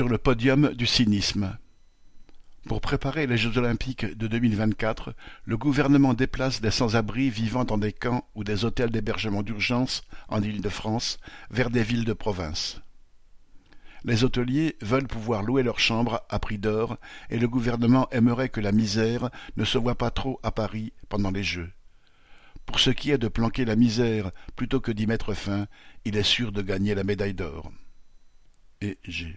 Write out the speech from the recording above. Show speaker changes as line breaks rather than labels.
Sur le podium du cynisme. Pour préparer les Jeux olympiques de 2024, le gouvernement déplace des sans-abri vivant dans des camps ou des hôtels d'hébergement d'urgence en Île-de-France vers des villes de province. Les hôteliers veulent pouvoir louer leurs chambres à prix d'or et le gouvernement aimerait que la misère ne se voie pas trop à Paris pendant les Jeux. Pour ce qui est de planquer la misère plutôt que d'y mettre fin, il est sûr de gagner la médaille d'or. Et G.